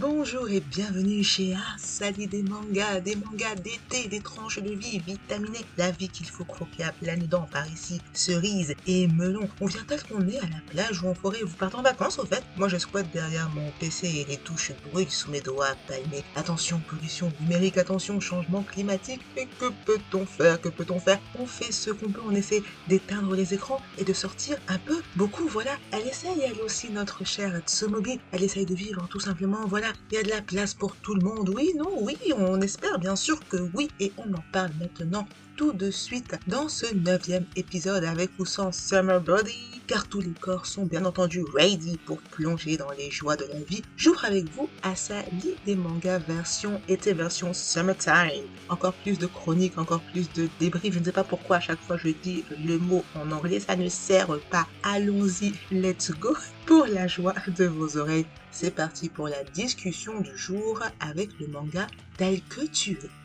Bonjour et bienvenue chez Asali des mangas, des mangas d'été, des tranches de vie vitaminées, la vie qu'il faut croquer à pleines dents par ici, cerises et melons. On vient est à la plage ou en forêt, vous partez en vacances au fait Moi je squatte derrière mon PC et les touches brûlent sous mes doigts palmés. Attention pollution numérique, attention changement climatique, et que peut-on faire Que peut-on faire? On fait ce qu'on peut, on essaie d'éteindre les écrans et de sortir un peu, beaucoup, voilà. Elle essaye elle aussi, notre chère Tsumogi, elle essaye de vivre tout simplement, voilà il y a de la place pour tout le monde. Oui, non, oui, on espère bien sûr que oui. Et on en parle maintenant tout de suite dans ce neuvième épisode avec ou sans Summer Body, car tous les corps sont bien entendu ready pour plonger dans les joies de la vie. J'ouvre avec vous à sa lit des mangas version été version summertime. Encore plus de chroniques, encore plus de débriefs. Je ne sais pas pourquoi à chaque fois je dis le mot en anglais, ça ne sert pas. Allons-y, let's go pour la joie de vos oreilles. C'est parti pour la discussion du jour avec le manga tel que tu es.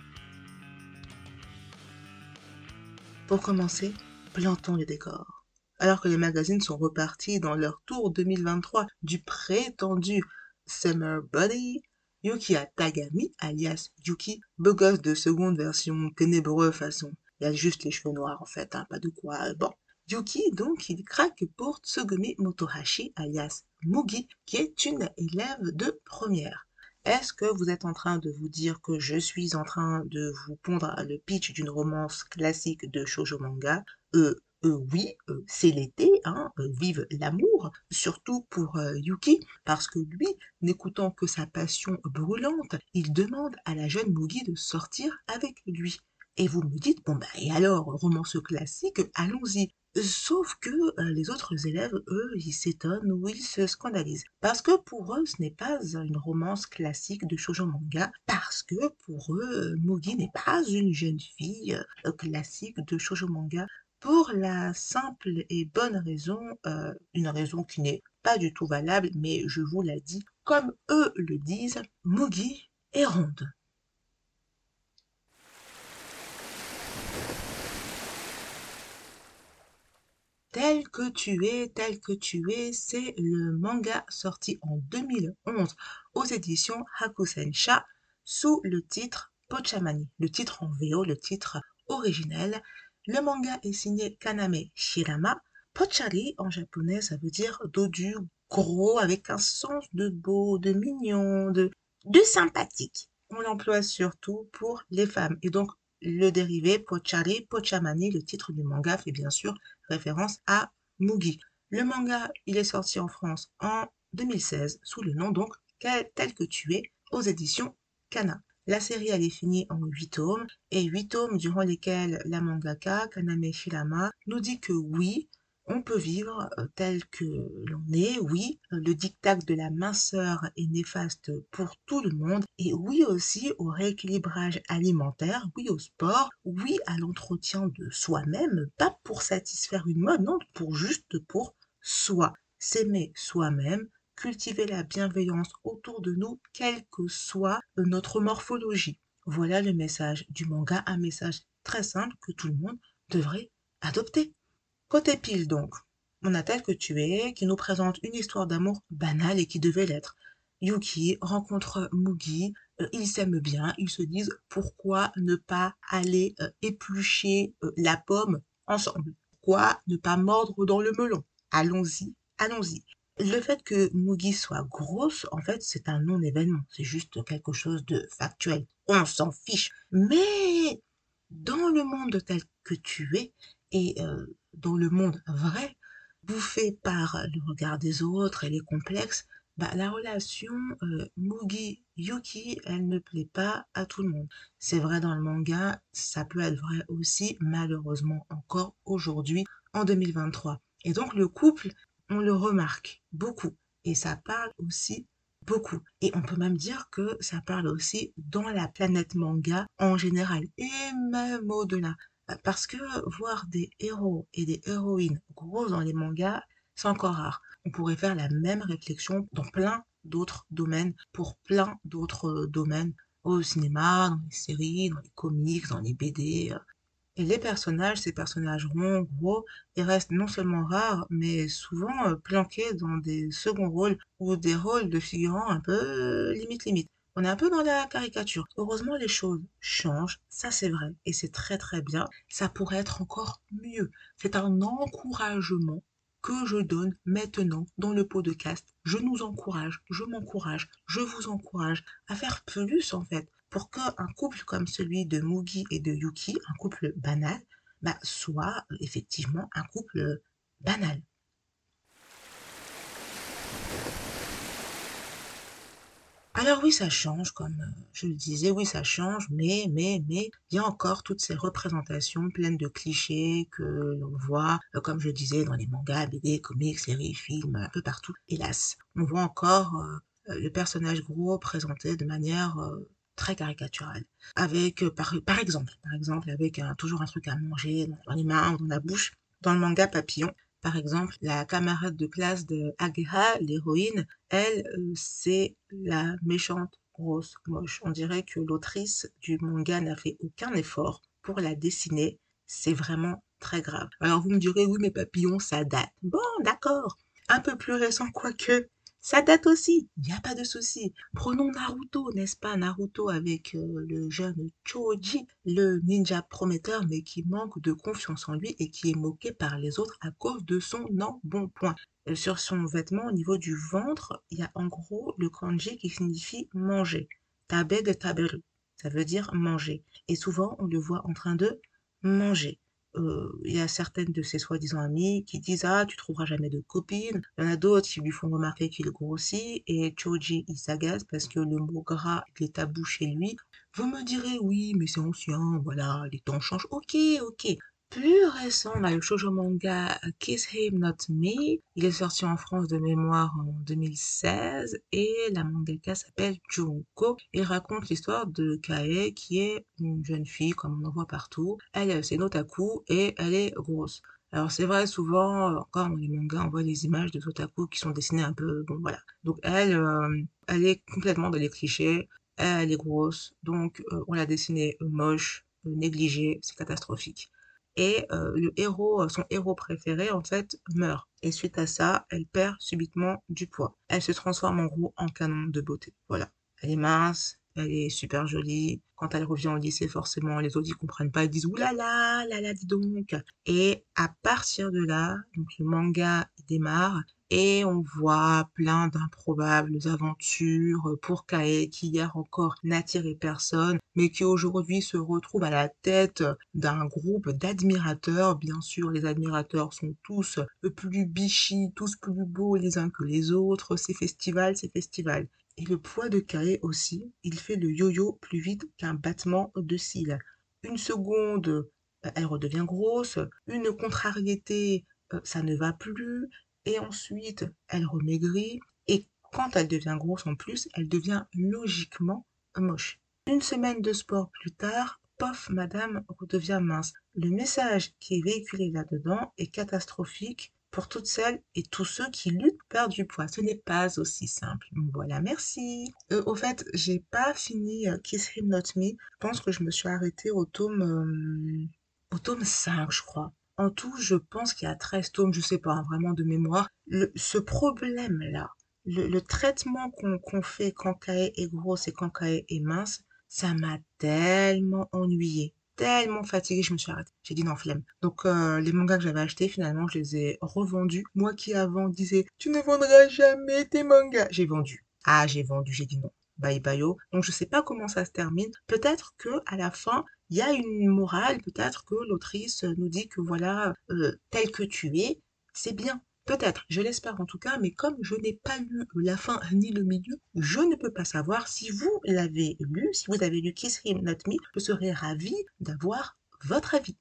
Pour commencer, plantons le décor. Alors que les magazines sont repartis dans leur tour 2023 du prétendu Summer Body, Yuki Tagami, alias Yuki, beau de seconde version ténébreux façon. Il a juste les cheveux noirs en fait, hein, pas de quoi. Bon. Yuki, donc, il craque pour Tsugumi Motohashi, alias Mugi, qui est une élève de première. Est-ce que vous êtes en train de vous dire que je suis en train de vous pondre le pitch d'une romance classique de shoujo manga? Euh, euh, oui, euh, c'est l'été, hein, euh, vive l'amour, surtout pour Yuki, parce que lui, n'écoutant que sa passion brûlante, il demande à la jeune Mugi de sortir avec lui. Et vous me dites, bon bah et alors, romance classique, allons-y. Sauf que euh, les autres élèves, eux, ils s'étonnent ou ils se scandalisent. Parce que pour eux, ce n'est pas une romance classique de shoujo manga. Parce que pour eux, Mugi n'est pas une jeune fille euh, classique de shoujo manga. Pour la simple et bonne raison, euh, une raison qui n'est pas du tout valable, mais je vous la dis, comme eux le disent, Mugi est ronde. Tel que tu es, tel que tu es, c'est le manga sorti en 2011 aux éditions Hakusensha sous le titre Pochamani. Le titre en VO, le titre originel. Le manga est signé Kaname Shirama. Pochari en japonais, ça veut dire dodu, gros, avec un sens de beau, de mignon, de, de sympathique. On l'emploie surtout pour les femmes. Et donc, le dérivé Pochari, Pochamani, le titre du manga fait bien sûr référence à Mugi. Le manga, il est sorti en France en 2016 sous le nom donc Tel que tu es aux éditions Kana. La série elle est finie en 8 tomes et 8 tomes durant lesquels la mangaka Kaname Shirama nous dit que oui, on peut vivre euh, tel que l'on est, oui, le diktat de la minceur est néfaste pour tout le monde, et oui aussi au rééquilibrage alimentaire, oui au sport, oui à l'entretien de soi-même, pas pour satisfaire une mode, non, pour juste pour soi. S'aimer soi-même, cultiver la bienveillance autour de nous, quelle que soit notre morphologie. Voilà le message du manga, un message très simple que tout le monde devrait adopter. Côté pile donc, on a tel que tu es, qui nous présente une histoire d'amour banale et qui devait l'être. Yuki rencontre Mugi, euh, ils s'aiment bien, ils se disent pourquoi ne pas aller euh, éplucher euh, la pomme ensemble? Pourquoi ne pas mordre dans le melon? Allons-y, allons-y. Le fait que Mugi soit grosse, en fait, c'est un non-événement. C'est juste quelque chose de factuel. On s'en fiche. Mais dans le monde tel que tu es, et dans le monde vrai, bouffé par le regard des autres et les complexes, bah, la relation euh, Mugi-Yuki, elle ne plaît pas à tout le monde. C'est vrai dans le manga, ça peut être vrai aussi, malheureusement encore aujourd'hui, en 2023. Et donc le couple, on le remarque beaucoup. Et ça parle aussi beaucoup. Et on peut même dire que ça parle aussi dans la planète manga en général, et même au-delà. Parce que voir des héros et des héroïnes gros dans les mangas, c'est encore rare. On pourrait faire la même réflexion dans plein d'autres domaines, pour plein d'autres euh, domaines, au cinéma, dans les séries, dans les comics, dans les BD. Euh. Et les personnages, ces personnages ronds, gros, ils restent non seulement rares, mais souvent euh, planqués dans des seconds rôles ou des rôles de figurants un peu limite limite. On est un peu dans la caricature. Heureusement, les choses changent, ça c'est vrai, et c'est très très bien. Ça pourrait être encore mieux. C'est un encouragement que je donne maintenant dans le pot de cast. Je nous encourage, je m'encourage, je vous encourage à faire plus en fait pour qu'un couple comme celui de Mugi et de Yuki, un couple banal, bah, soit effectivement un couple banal. Alors oui, ça change, comme euh, je le disais, oui, ça change, mais, mais, mais, il y a encore toutes ces représentations pleines de clichés que l'on voit, euh, comme je disais, dans les mangas, BD, comics, séries, films, un peu partout. Hélas, on voit encore le personnage gros présenté de manière très caricatural. Avec, euh, par, par exemple, par exemple, avec un, toujours un truc à manger dans, les mains ou dans la bouche. Dans le manga Papillon, par exemple, la camarade de classe de Ageha, l'héroïne, elle, euh, c'est la méchante grosse moche. On dirait que l'autrice du manga n'a fait aucun effort pour la dessiner. C'est vraiment très grave. Alors vous me direz, oui, mais Papillon, ça date. Bon, d'accord. Un peu plus récent, quoique, ça date aussi, il n'y a pas de souci. Prenons Naruto, n'est-ce pas? Naruto avec euh, le jeune Choji, le ninja prometteur mais qui manque de confiance en lui et qui est moqué par les autres à cause de son embonpoint. Euh, sur son vêtement, au niveau du ventre, il y a en gros le kanji qui signifie manger. Tabe de taberu, ça veut dire manger. Et souvent, on le voit en train de manger. Euh, il y a certaines de ses soi-disant amies qui disent ah tu trouveras jamais de copine. Il y en a d'autres qui lui font remarquer qu'il grossit et Choji il s'agace parce que le mot gras est tabou chez lui. Vous me direz oui mais c'est ancien, voilà les temps changent. Ok ok plus récent, on a le shoujo manga Kiss Him Not Me. Il est sorti en France de mémoire en 2016 et la mangaka s'appelle Junko. Il raconte l'histoire de Kae qui est une jeune fille comme on en voit partout. Elle, c'est Notaku et elle est grosse. Alors c'est vrai, souvent, encore dans les mangas, on voit des images de Otaku qui sont dessinées un peu, bon voilà. Donc elle, euh, elle est complètement dans les clichés, elle est grosse, donc euh, on l'a dessinée moche, négligée, c'est catastrophique et euh, le héros, euh, son héros préféré, en fait, meurt. Et suite à ça, elle perd subitement du poids. Elle se transforme en gros en canon de beauté. Voilà. Elle est mince, elle est super jolie. Quand elle revient au lycée, forcément, les autres, ils comprennent pas. Ils disent, oulala, là là, dis donc. Et à partir de là, donc le manga démarre et on voit plein d'improbables aventures pour Kae qui hier encore n'attirait personne mais qui aujourd'hui se retrouve à la tête d'un groupe d'admirateurs. Bien sûr, les admirateurs sont tous plus bichis, tous plus beaux les uns que les autres. C'est festival, c'est festival. Et le poids de Kae aussi, il fait le yo-yo plus vite qu'un battement de cils. Une seconde, elle redevient grosse. Une contrariété, euh, ça ne va plus et ensuite elle remaigrit et quand elle devient grosse en plus, elle devient logiquement moche. Une semaine de sport plus tard, pof, madame redevient mince. Le message qui est véhiculé là-dedans est catastrophique pour toutes celles et tous ceux qui luttent pour perdre du poids. Ce n'est pas aussi simple. Voilà, merci. Euh, au fait, j'ai pas fini euh, Kiss Him Not Me. Je pense que je me suis arrêtée au tome, euh, au tome 5, je crois. En tout, je pense qu'il y a 13 tomes, je sais pas, hein, vraiment de mémoire. ce problème-là, le, traitement qu'on fait quand Kae est grosse et quand Kae est mince, ça m'a tellement ennuyé, tellement fatiguée, je me suis arrêtée. J'ai dit non, flemme. Donc euh, les mangas que j'avais achetés, finalement, je les ai revendus. Moi qui avant disais, tu ne vendras jamais tes mangas. J'ai vendu. Ah, j'ai vendu, j'ai dit non. Bye bye. Oh. Donc je sais pas comment ça se termine. Peut-être que à la fin, il y a une morale, peut-être que l'autrice nous dit que voilà, euh, tel que tu es, c'est bien. Peut-être, je l'espère en tout cas, mais comme je n'ai pas lu la fin ni le milieu, je ne peux pas savoir si vous l'avez lu, si vous avez lu Kiss Him Not Me, je serais ravie d'avoir votre avis.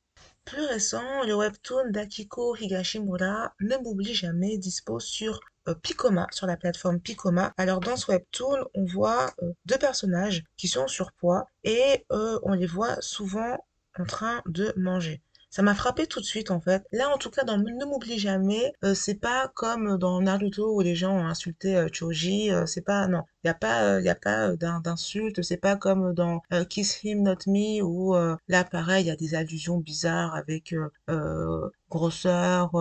Plus récent, le webtoon d'Akiko Higashimura, Ne m'oublie jamais, dispose sur euh, Picoma, sur la plateforme Picoma. Alors dans ce webtoon, on voit euh, deux personnages qui sont surpoids et euh, on les voit souvent en train de manger. Ça m'a frappé tout de suite en fait. Là en tout cas dans Ne m'oublie jamais, euh, c'est pas comme dans Naruto où les gens ont insulté euh, Choji, euh, c'est pas non, il y a pas y a pas d'insultes, c'est pas comme dans Kiss Him Not Me où là pareil, il y a des allusions bizarres avec grosseur,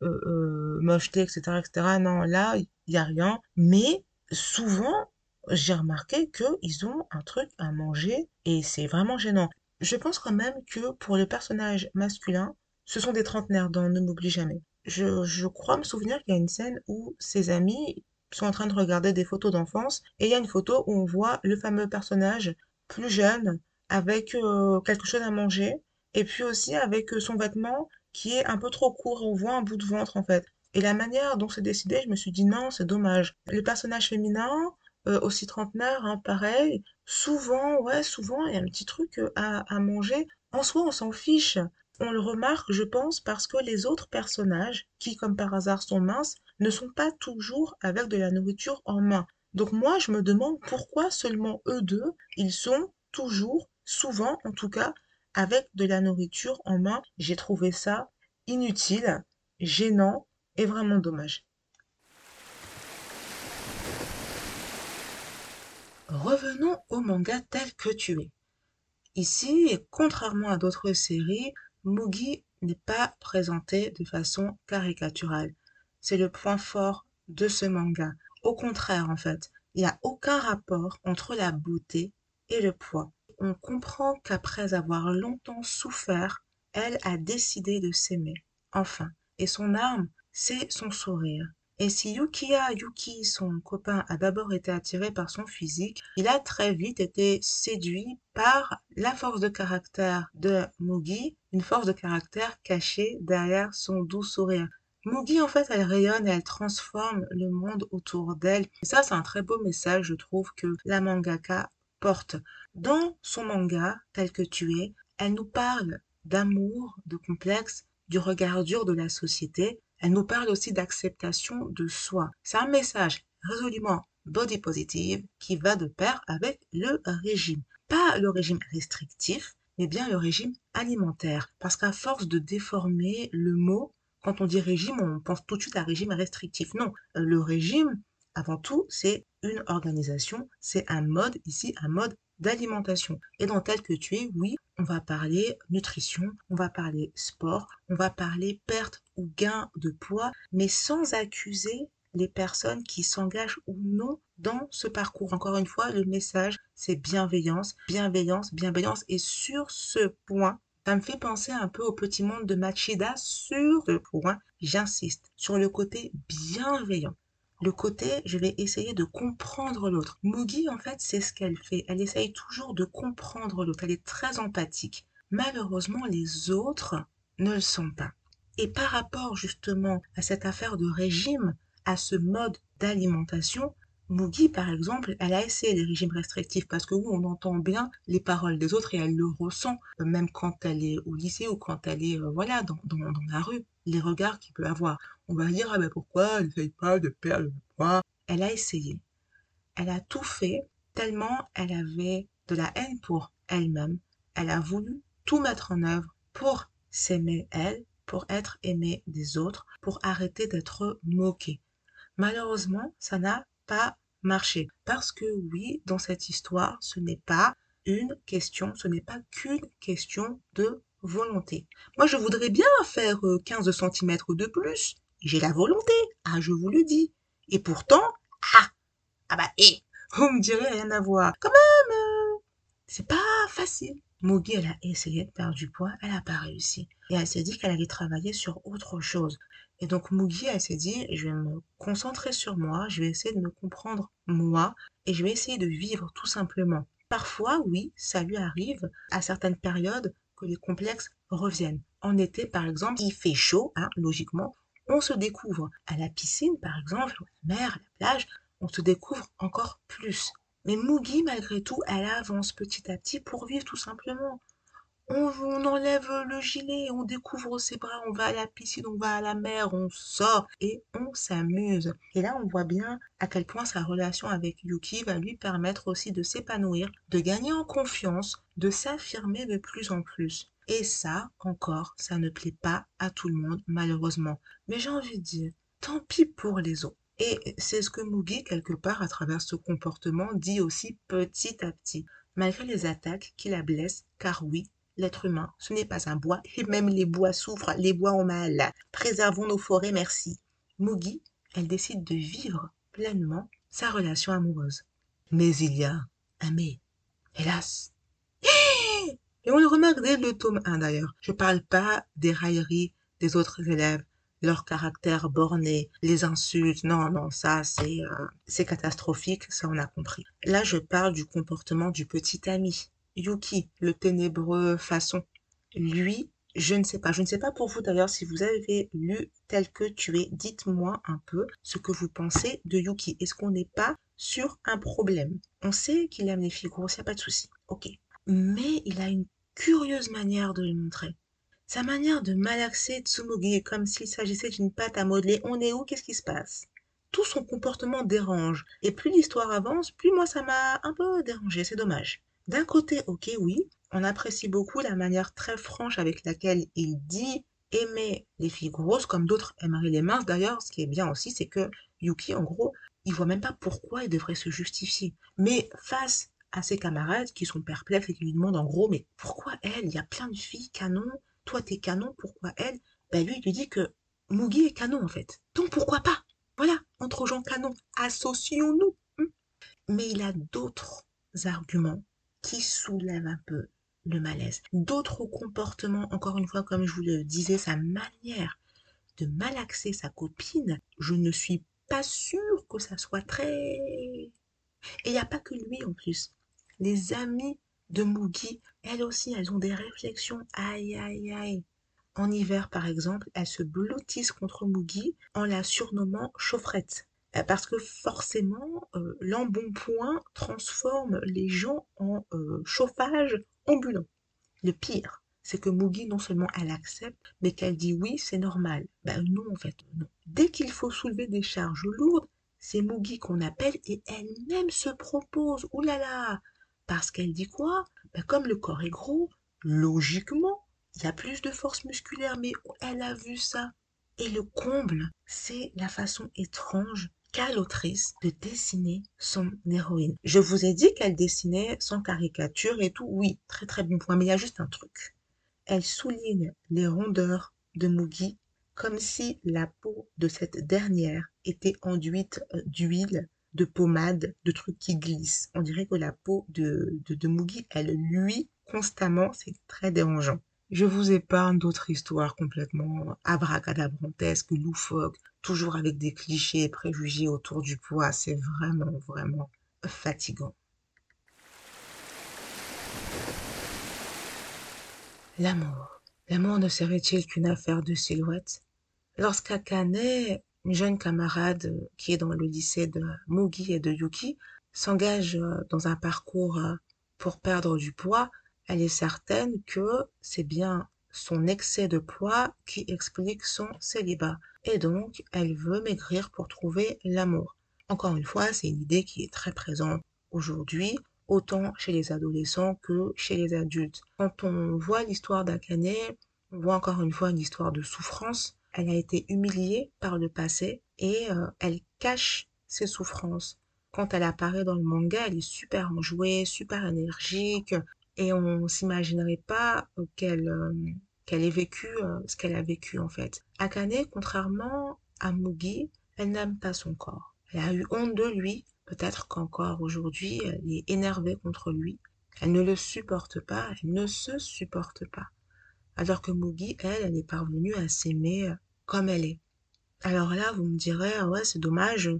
mocheté, etc., etc. Non, là il y a rien, mais souvent j'ai remarqué qu'ils ont un truc à manger et c'est vraiment gênant. Je pense quand même que pour les personnages masculins, ce sont des trentenaires dans Ne m'oublie jamais. Je, crois me souvenir qu'il y a une scène où ses amis sont en train de regarder des photos d'enfance et il y a une photo où on voit le fameux personnage plus jeune avec euh, quelque chose à manger et puis aussi avec euh, son vêtement qui est un peu trop court. On voit un bout de ventre en fait. Et la manière dont c'est décidé, je me suis dit non, c'est dommage. Le personnage féminin, euh, aussi trentenaire, hein, pareil. Souvent, ouais, souvent, il y a un petit truc euh, à, à manger. En soi, on s'en fiche. On le remarque, je pense, parce que les autres personnages, qui comme par hasard sont minces, ne sont pas toujours avec de la nourriture en main. Donc moi, je me demande pourquoi seulement eux deux, ils sont toujours, souvent en tout cas, avec de la nourriture en main. J'ai trouvé ça inutile, gênant et vraiment dommage. Revenons au manga tel que tu es. Ici, contrairement à d'autres séries, Mugi n'est pas présenté de façon caricaturale. C'est le point fort de ce manga. Au contraire, en fait, il n'y a aucun rapport entre la beauté et le poids. On comprend qu'après avoir longtemps souffert, elle a décidé de s'aimer, enfin. Et son arme, c'est son sourire. Et si Yukiya Yuki, son copain, a d'abord été attiré par son physique, il a très vite été séduit par la force de caractère de Mugi, une force de caractère cachée derrière son doux sourire. Mugi, en fait, elle rayonne elle transforme le monde autour d'elle. Et ça, c'est un très beau message, je trouve, que la mangaka porte. Dans son manga, tel que tu es, elle nous parle d'amour, de complexe, du regard dur de la société, elle nous parle aussi d'acceptation de soi. C'est un message résolument body positive qui va de pair avec le régime. Pas le régime restrictif, mais bien le régime alimentaire. Parce qu'à force de déformer le mot, quand on dit régime, on pense tout de suite à régime restrictif. Non, le régime, avant tout, c'est une organisation, c'est un mode, ici un mode d'alimentation. Et dans tel que tu es, oui, on va parler nutrition, on va parler sport, on va parler perte ou gain de poids, mais sans accuser les personnes qui s'engagent ou non dans ce parcours. Encore une fois, le message, c'est bienveillance, bienveillance, bienveillance. Et sur ce point, ça me fait penser un peu au petit monde de Machida sur ce point. J'insiste sur le côté bienveillant le côté je vais essayer de comprendre l'autre. Mugi, en fait, c'est ce qu'elle fait. Elle essaye toujours de comprendre l'autre. Elle est très empathique. Malheureusement, les autres ne le sont pas. Et par rapport justement à cette affaire de régime, à ce mode d'alimentation, Mugi, par exemple, elle a essayé les régimes restrictifs parce que oui, on entend bien les paroles des autres et elle le ressent, même quand elle est au lycée ou quand elle est, euh, voilà, dans, dans, dans la rue, les regards qu'il peut avoir. On va dire, ah ben pourquoi elle n'essaye pas de perdre le poids? Elle a essayé. Elle a tout fait tellement elle avait de la haine pour elle-même. Elle a voulu tout mettre en œuvre pour s'aimer elle, pour être aimée des autres, pour arrêter d'être moquée. Malheureusement, ça n'a pas marché. Parce que oui, dans cette histoire, ce n'est pas une question, ce n'est pas qu'une question de volonté. Moi, je voudrais bien faire 15 cm de plus. J'ai la volonté. Ah, je vous le dis. Et pourtant, ah, ah bah, hé, vous me direz rien à voir. Quand même, euh, c'est pas facile. Mogi, elle a essayé de perdre du poids, elle n'a pas réussi. Et elle s'est dit qu'elle allait travailler sur autre chose. Et donc Mugi, elle s'est dit, je vais me concentrer sur moi, je vais essayer de me comprendre moi, et je vais essayer de vivre tout simplement. Parfois, oui, ça lui arrive à certaines périodes que les complexes reviennent. En été, par exemple, il fait chaud, hein, logiquement, on se découvre. À la piscine, par exemple, à la mer, à la plage, on se découvre encore plus. Mais Mugi, malgré tout, elle avance petit à petit pour vivre tout simplement on, enlève le gilet, on découvre ses bras, on va à la piscine, on va à la mer, on sort et on s'amuse. Et là, on voit bien à quel point sa relation avec Yuki va lui permettre aussi de s'épanouir, de gagner en confiance, de s'affirmer de plus en plus. Et ça, encore, ça ne plaît pas à tout le monde, malheureusement. Mais j'ai envie de dire, tant pis pour les autres. Et c'est ce que Mugi, quelque part, à travers ce comportement, dit aussi petit à petit, malgré les attaques qui la blessent, car oui, l'être humain, ce n'est pas un bois, et même les bois souffrent, les bois ont mal. Préservons nos forêts, merci. Mugi, elle décide de vivre pleinement sa relation amoureuse. Mais il y a un mais. Hélas. Et on le remarque dès le tome 1 d'ailleurs. Je parle pas des railleries des autres élèves, leur caractère borné, les insultes. Non, non, ça c'est euh, c'est catastrophique, ça on a compris. Là, je parle du comportement du petit ami, Yuki, le ténébreux façon. Lui, je ne sais pas. Je ne sais pas pour vous d'ailleurs si vous avez lu tel que tu es. Dites-moi un peu ce que vous pensez de Yuki. Est-ce qu'on n'est pas sur un problème? On sait qu'il aime les filles grosses, il n'y a pas de souci. Ok. Mais il a une curieuse manière de le montrer. Sa manière de malaxer Tsumugi comme s'il s'agissait d'une pâte à modeler. On est où? Qu'est-ce qui se passe? Tout son comportement dérange. Et plus l'histoire avance, plus moi ça m'a un peu dérangé. C'est dommage. D'un côté, ok, oui, on apprécie beaucoup la manière très franche avec laquelle il dit aimer les filles grosses comme d'autres aimeraient les minces. D'ailleurs, ce qui est bien aussi, c'est que Yuki, en gros, il voit même pas pourquoi il devrait se justifier. Mais face à ses camarades qui sont perplexes et qui lui demandent en gros, mais pourquoi elle? Il y a plein de filles canon, toi t'es canon, pourquoi elle? Ben lui, il lui dit que Mugi est canon en fait. Donc pourquoi pas? Voilà, entre gens canons, associons-nous. Hum. Mais il a d'autres arguments qui soulèvent un peu le malaise. D'autres comportements, encore une fois, comme je vous le disais, sa manière de malaxer sa copine, je ne suis pas sûre que ça soit très... Et il n'y a pas que lui en plus. Les amis de Mugi, elles aussi, elles ont des réflexions. Aïe, aïe, aïe. En hiver, par exemple, elles se blottissent contre Mugi en la surnommant chaufferette. Euh, parce que forcément, euh, l'embonpoint transforme les gens en euh, chauffage ambulant. Le pire, c'est que Mugi, non seulement elle accepte, mais qu'elle dit oui, c'est normal. Ben non, en fait, non. Dès qu'il faut soulever des charges lourdes, c'est Mugi qu'on appelle et elle-même se propose. Là Parce qu'elle dit quoi? Ben Comme le corps est gros, logiquement, il y a plus de force musculaire, mais elle a vu ça. Et le comble, c'est la façon étrange qu'a l'autrice de dessiner son héroïne. Je vous ai dit qu'elle dessinait sans caricature et tout. Oui, très très bon point, mais il y a juste un truc. Elle souligne les rondeurs de Mugi comme si la peau de cette dernière était enduite euh, d'huile, de pommade, de trucs qui glissent. On dirait que la peau de, de, elle luit constamment, c'est très dérangeant. Je vous épargne d'autres histoires complètement abracadabrantesques, loufoques, toujours avec des clichés et préjugés autour du poids. C'est vraiment, vraiment fatigant. L'amour. L'amour ne serait-il qu'une affaire de silhouette? Lorsqu'Akane, une jeune camarade qui est dans le lycée de Mugi et de Yuki, s'engage dans un parcours pour perdre du poids, elle est certaine que c'est bien son excès de poids qui explique son célibat. Et donc, elle veut maigrir pour trouver l'amour. Encore une fois, c'est une idée qui est très présente aujourd'hui, autant chez les adolescents que chez les adultes. Quand on voit l'histoire d'Akane, on voit encore une fois une histoire de souffrance. Elle a été humiliée par le passé et euh, elle cache ses souffrances. Quand elle apparaît dans le manga, elle est super enjouée, super énergique, et on s'imaginerait pas euh, qu'elle euh, qu'elle ait vécu euh, ce qu'elle a vécu en fait. Akane, contrairement à Mugi, elle n'aime pas son corps. Elle a eu honte de lui. Peut-être qu'encore aujourd'hui, elle est énervée contre lui. Elle ne le supporte pas, elle ne se supporte pas. Alors que Mugi, elle, elle est parvenue à s'aimer comme elle est. Alors là, vous me direz, ah ouais, c'est dommage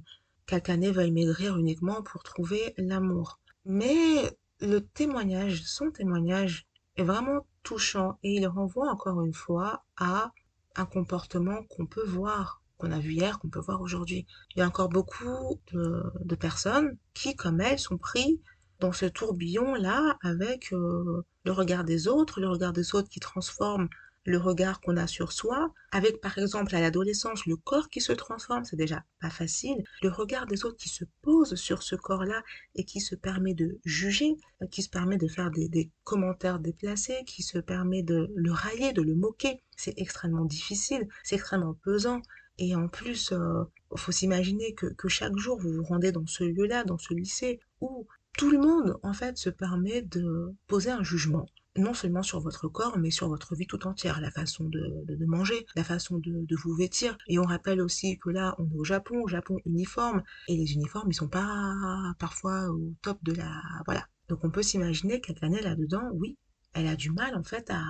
qu'Akane veuille maigrir uniquement pour trouver l'amour. Mais le témoignage, son témoignage est vraiment touchant et il renvoie encore une fois à un comportement qu'on peut voir, qu'on a vu hier, qu'on peut voir aujourd'hui. Il y a encore beaucoup de, personnes qui, comme elle, sont pris dans ce tourbillon-là avec euh, le regard des autres, le regard des autres qui transforme le regard qu'on a sur soi, avec par exemple à l'adolescence le corps qui se transforme, c'est déjà pas facile, le regard des autres qui se pose sur ce corps-là et qui se permet de juger, qui se permet de faire des, commentaires déplacés, qui se permet de le railler, de le moquer, c'est extrêmement difficile, c'est extrêmement pesant. Et en plus, il euh, faut s'imaginer que, que chaque jour vous vous rendez dans ce lieu-là, dans ce lycée, où tout le monde en fait se permet de poser un jugement non seulement sur votre corps, mais sur votre vie tout entière, la façon de, manger, la façon de, vous vêtir. Et on rappelle aussi que là, on est au Japon, au Japon uniforme, et les uniformes, ils sont pas parfois au top de la... Voilà. Donc on peut s'imaginer qu'Akane, là-dedans, oui, elle a du mal en fait à,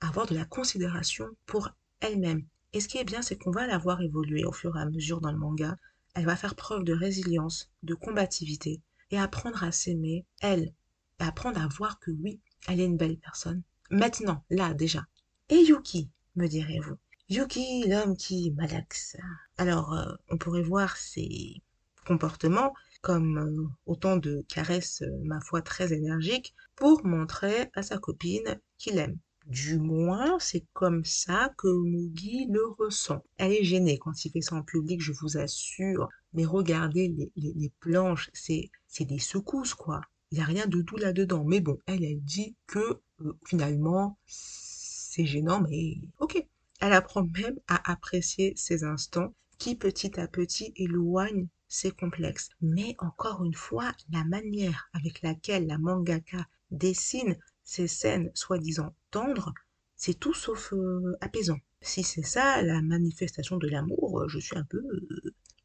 avoir de la considération pour elle-même. Et ce qui est bien, c'est qu'on va la voir évoluer au fur et à mesure dans le manga. Elle va faire preuve de résilience, de combativité, et apprendre à s'aimer, elle, et apprendre à voir que oui, elle est une belle personne. Maintenant, là, déjà. Et Yuki, me direz-vous? Yuki, l'homme qui malaxe. Alors, euh, on pourrait voir ses comportements comme euh, autant de caresses, euh, ma foi, très énergiques, pour montrer à sa copine qu'il aime. Du moins, c'est comme ça que Mugi le ressent. Elle est gênée quand il fait ça en public, je vous assure. Mais regardez les, les planches, c'est des secousses, quoi. Il n'y a rien de doux là-dedans. Mais bon, elle, elle dit que euh, finalement, c'est gênant, mais ok. Elle apprend même à apprécier ces instants qui petit à petit éloignent ses complexes. Mais encore une fois, la manière avec laquelle la mangaka dessine ces scènes soi-disant tendres, c'est tout sauf euh, apaisant. Si c'est ça la manifestation de l'amour, je suis un peu,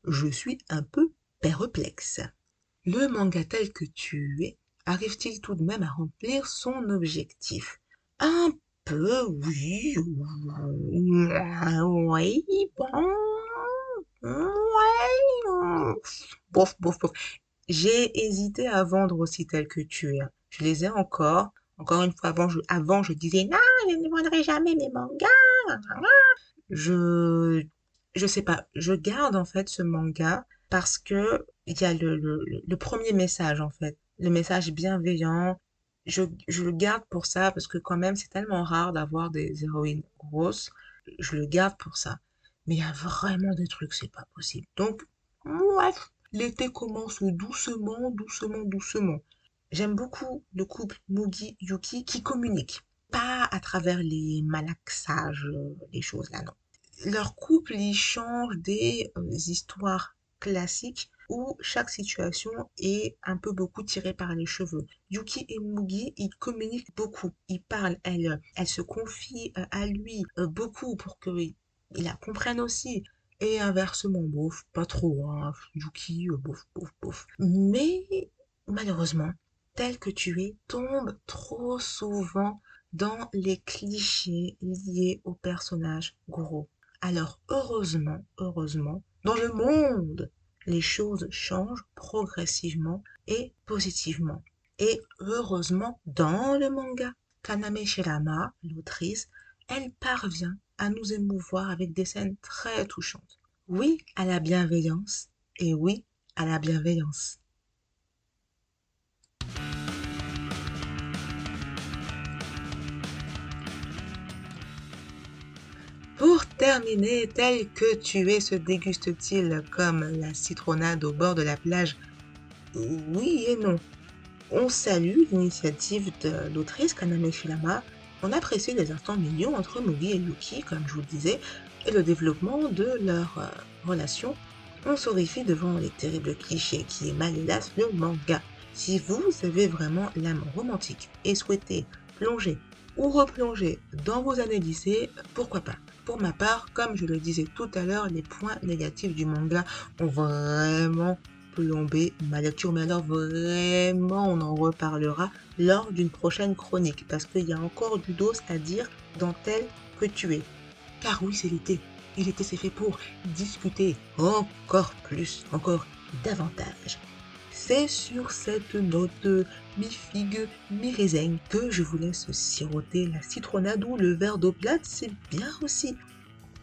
je suis un peu perplexe. Le manga tel que tu es arrive-t-il tout de même à remplir son objectif? Un peu, oui. Oui, bon. Ouais. Bof, bof, bof. J'ai hésité à vendre aussi tel que tu es. Je les ai encore. Encore une fois, avant, je, avant, je disais, non, je ne vendrai jamais mes mangas. Je, je sais pas. Je garde, en fait, ce manga parce que il y a le, le, premier message en fait, le message bienveillant. Je, je le garde pour ça parce que quand même c'est tellement rare d'avoir des héroïnes grosses. Je le garde pour ça. Mais il y a vraiment des trucs, c'est pas possible. Donc, bref, l'été commence doucement, doucement, doucement. J'aime beaucoup le couple Mugi-Yuki qui communique. Pas à travers les malaxages, les choses là, non. Leur couple, il change des euh, histoires classique où chaque situation est un peu beaucoup tirée par les cheveux. Yuki et Mugi, ils communiquent beaucoup, ils parlent, elle, elle se confie euh, à lui euh, beaucoup pour qu'il la comprenne aussi. Et inversement, bof, pas trop, hein. Yuki, euh, bof, bof, bof. Mais malheureusement, tel que tu es, tombe trop souvent dans les clichés liés au personnage gros. Alors heureusement, heureusement, dans le monde, les choses changent progressivement et positivement. Et heureusement, dans le manga, Kaname Shirama, l'autrice, elle parvient à nous émouvoir avec des scènes très touchantes. Oui à la bienveillance et oui à la bienveillance. Pour terminer, tel que tu es se déguste-t-il comme la citronnade au bord de la plage? Oui et non. On salue l'initiative de l'autrice Kaname Shirama. On apprécie les instants mignons entre Mugi et Yuki, comme je vous le disais, et le développement de leur euh, relation. On s'horrifie devant les terribles clichés qui émalent le manga. Si vous avez vraiment l'âme romantique et souhaitez plonger ou replonger dans vos années lycée, pourquoi pas? Pour ma part, comme je le disais tout à l'heure, les points négatifs du manga ont vraiment plombé ma lecture. Mais alors vraiment, on en reparlera lors d'une prochaine chronique. Parce qu'il y a encore du dos à dire dans tel que tu es. Car oui, c'est l'été. L'été, c'est fait pour discuter encore plus, encore davantage. C'est sur cette note mi-figue, mi-raisin que je vous laisse siroter la citronnade ou le verre d'eau plate, c'est bien aussi.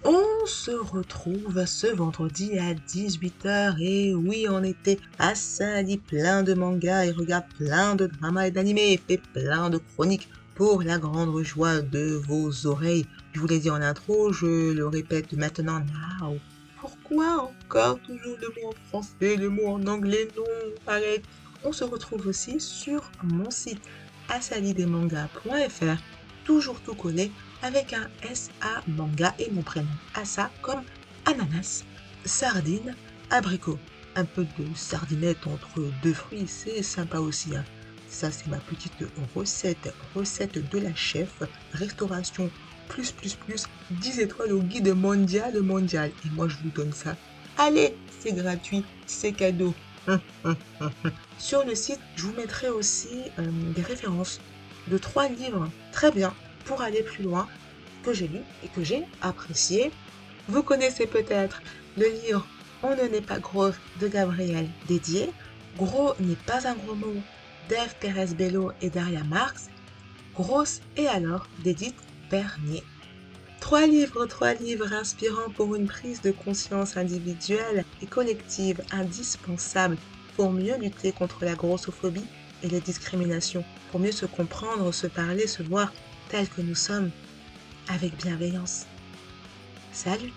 On se retrouve ce vendredi à 18h et oui, on était à Sali, plein de mangas et regarde plein de dramas et d'animés et plein de chroniques pour la grande joie de vos oreilles. Je vous l'ai dit en intro, je le répète maintenant. Now. Pourquoi encore toujours le mot en français, le mot en anglais Non, arrête. On se retrouve aussi sur mon site asalidemanga.fr, toujours tout collé avec un SA manga et mon prénom Asa comme ananas, sardine, abricot. Un peu de sardinette entre deux fruits, c'est sympa aussi. Hein. Ça, c'est ma petite recette, recette de la chef, restauration plus plus plus 10 étoiles au guide mondial mondial. Et moi, je vous donne ça. Allez, c'est gratuit, c'est cadeau. Sur le site, je vous mettrai aussi euh, des références de trois livres très bien pour aller plus loin que j'ai lu et que j'ai apprécié. Vous connaissez peut-être le livre On ne n'est pas gros de Gabriel dédié. Gros n'est pas un gros mot d'Eve Pérez Bello et Daria Marx. Grosse et alors d'Edith Bernier. Trois livres, trois livres inspirants pour une prise de conscience individuelle et collective indispensable pour mieux lutter contre la grossophobie et les discriminations, pour mieux se comprendre, se parler, se voir tel que nous sommes, avec bienveillance. Salut